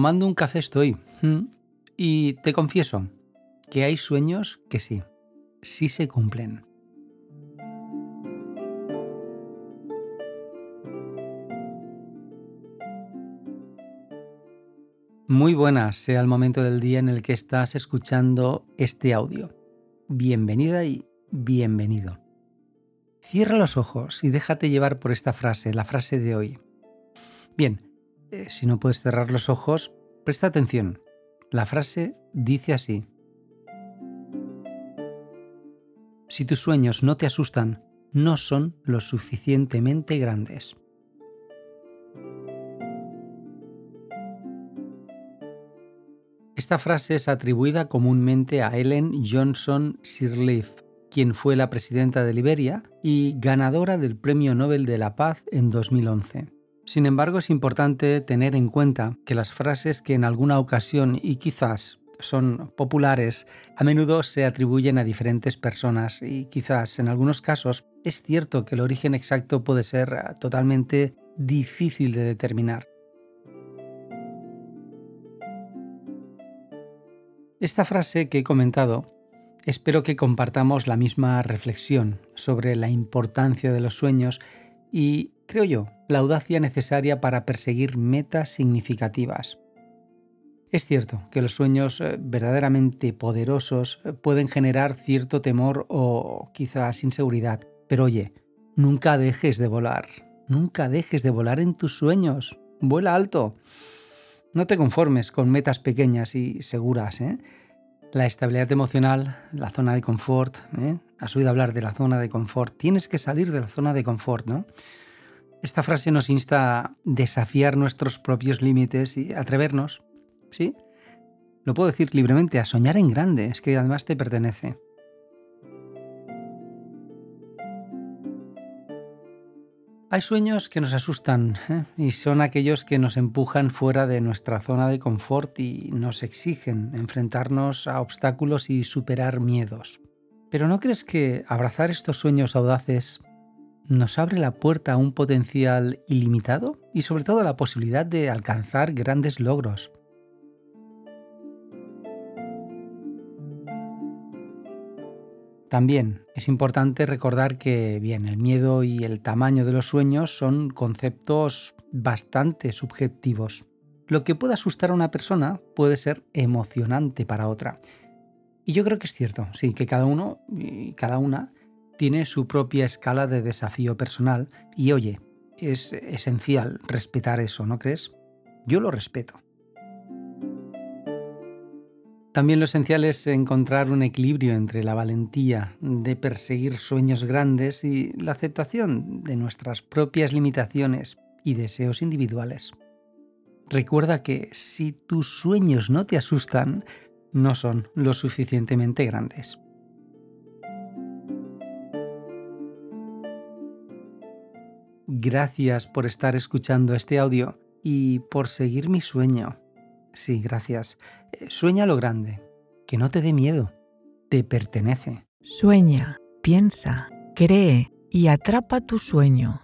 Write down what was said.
tomando un café estoy. ¿Mm? Y te confieso que hay sueños que sí, sí se cumplen. Muy buenas sea el momento del día en el que estás escuchando este audio. Bienvenida y bienvenido. Cierra los ojos y déjate llevar por esta frase, la frase de hoy. Bien, eh, si no puedes cerrar los ojos, presta atención. La frase dice así. Si tus sueños no te asustan, no son lo suficientemente grandes. Esta frase es atribuida comúnmente a Ellen Johnson Sirleaf, quien fue la presidenta de Liberia y ganadora del Premio Nobel de la Paz en 2011. Sin embargo, es importante tener en cuenta que las frases que en alguna ocasión y quizás son populares a menudo se atribuyen a diferentes personas y quizás en algunos casos es cierto que el origen exacto puede ser totalmente difícil de determinar. Esta frase que he comentado, espero que compartamos la misma reflexión sobre la importancia de los sueños y, creo yo, la audacia necesaria para perseguir metas significativas. Es cierto que los sueños eh, verdaderamente poderosos eh, pueden generar cierto temor o quizás inseguridad, pero oye, nunca dejes de volar, nunca dejes de volar en tus sueños, vuela alto. No te conformes con metas pequeñas y seguras. ¿eh? La estabilidad emocional, la zona de confort. ¿eh? Has oído hablar de la zona de confort. Tienes que salir de la zona de confort, ¿no? Esta frase nos insta a desafiar nuestros propios límites y atrevernos, ¿sí? Lo puedo decir libremente, a soñar en grande, es que además te pertenece. Hay sueños que nos asustan ¿eh? y son aquellos que nos empujan fuera de nuestra zona de confort y nos exigen enfrentarnos a obstáculos y superar miedos. Pero ¿no crees que abrazar estos sueños audaces nos abre la puerta a un potencial ilimitado y sobre todo a la posibilidad de alcanzar grandes logros? También es importante recordar que bien, el miedo y el tamaño de los sueños son conceptos bastante subjetivos. Lo que puede asustar a una persona puede ser emocionante para otra. Y yo creo que es cierto, sí, que cada uno y cada una tiene su propia escala de desafío personal y oye, es esencial respetar eso, ¿no crees? Yo lo respeto. También lo esencial es encontrar un equilibrio entre la valentía de perseguir sueños grandes y la aceptación de nuestras propias limitaciones y deseos individuales. Recuerda que si tus sueños no te asustan, no son lo suficientemente grandes. Gracias por estar escuchando este audio y por seguir mi sueño Sí, gracias. Eh, sueña lo grande, que no te dé miedo, te pertenece. Sueña, piensa, cree y atrapa tu sueño.